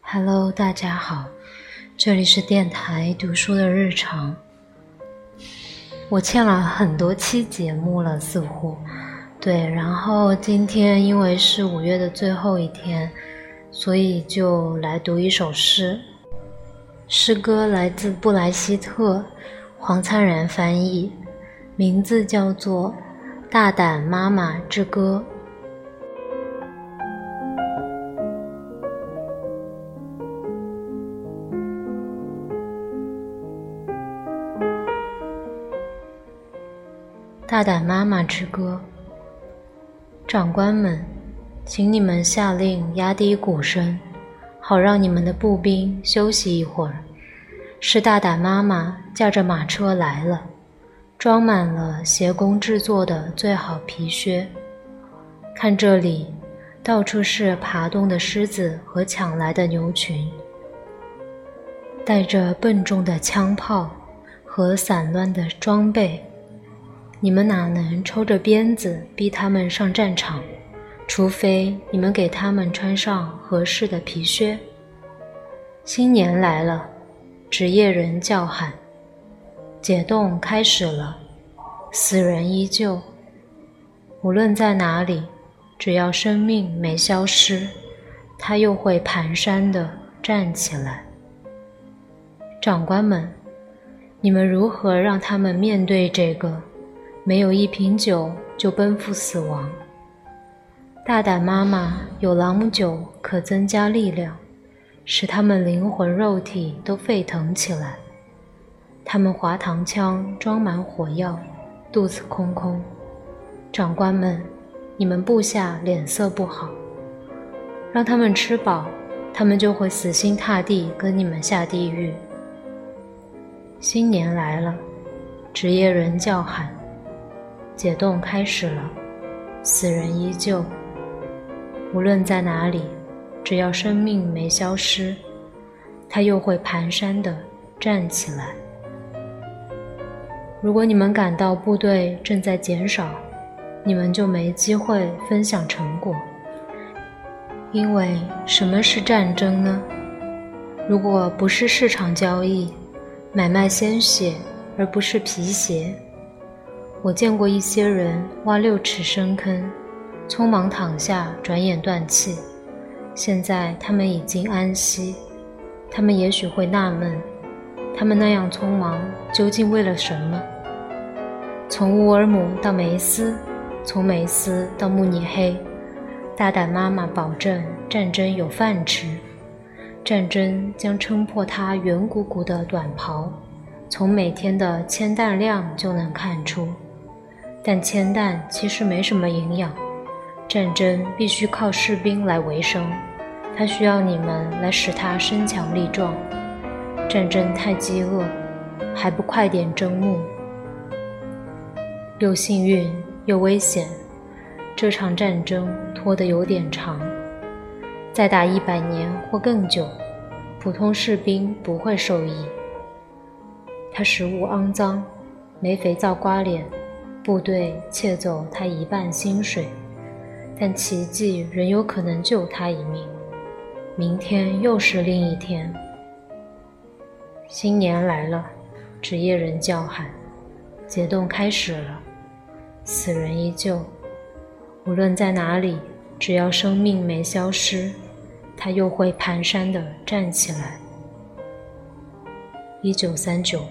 Hello，大家好，这里是电台读书的日常。我欠了很多期节目了，似乎对。然后今天因为是五月的最后一天，所以就来读一首诗。诗歌来自布莱希特，黄灿然翻译，名字叫做《大胆妈妈之歌》。大胆妈妈之歌，长官们，请你们下令压低鼓声，好让你们的步兵休息一会儿。是大胆妈妈驾着马车来了，装满了鞋工制作的最好皮靴。看这里，到处是爬动的狮子和抢来的牛群，带着笨重的枪炮和散乱的装备。你们哪能抽着鞭子逼他们上战场？除非你们给他们穿上合适的皮靴。新年来了，职业人叫喊，解冻开始了，死人依旧。无论在哪里，只要生命没消失，他又会蹒跚地站起来。长官们，你们如何让他们面对这个？没有一瓶酒就奔赴死亡。大胆妈妈有朗姆酒可增加力量，使他们灵魂肉体都沸腾起来。他们滑膛枪装满火药，肚子空空。长官们，你们部下脸色不好，让他们吃饱，他们就会死心塌地跟你们下地狱。新年来了，职业人叫喊。解冻开始了，死人依旧。无论在哪里，只要生命没消失，他又会蹒跚地站起来。如果你们感到部队正在减少，你们就没机会分享成果。因为什么是战争呢？如果不是市场交易，买卖鲜血而不是皮鞋。我见过一些人挖六尺深坑，匆忙躺下，转眼断气。现在他们已经安息，他们也许会纳闷：他们那样匆忙究竟为了什么？从乌尔姆到梅斯，从梅斯到慕尼黑，大胆妈妈保证战争有饭吃，战争将撑破她圆鼓鼓的短袍，从每天的铅弹量就能看出。但铅弹其实没什么营养，战争必须靠士兵来维生，他需要你们来使他身强力壮。战争太饥饿，还不快点征募？又幸运又危险，这场战争拖得有点长，再打一百年或更久，普通士兵不会受益。他食物肮脏，没肥皂刮脸。部队窃走他一半薪水，但奇迹仍有可能救他一命。明天又是另一天。新年来了，职业人叫喊，解冻开始了，死人依旧。无论在哪里，只要生命没消失，他又会蹒跚地站起来。一九三九。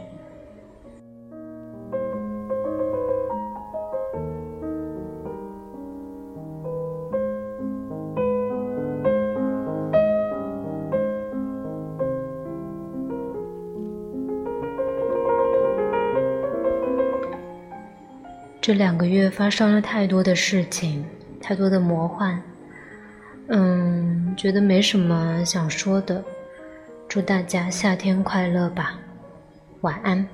这两个月发生了太多的事情，太多的魔幻，嗯，觉得没什么想说的。祝大家夏天快乐吧，晚安。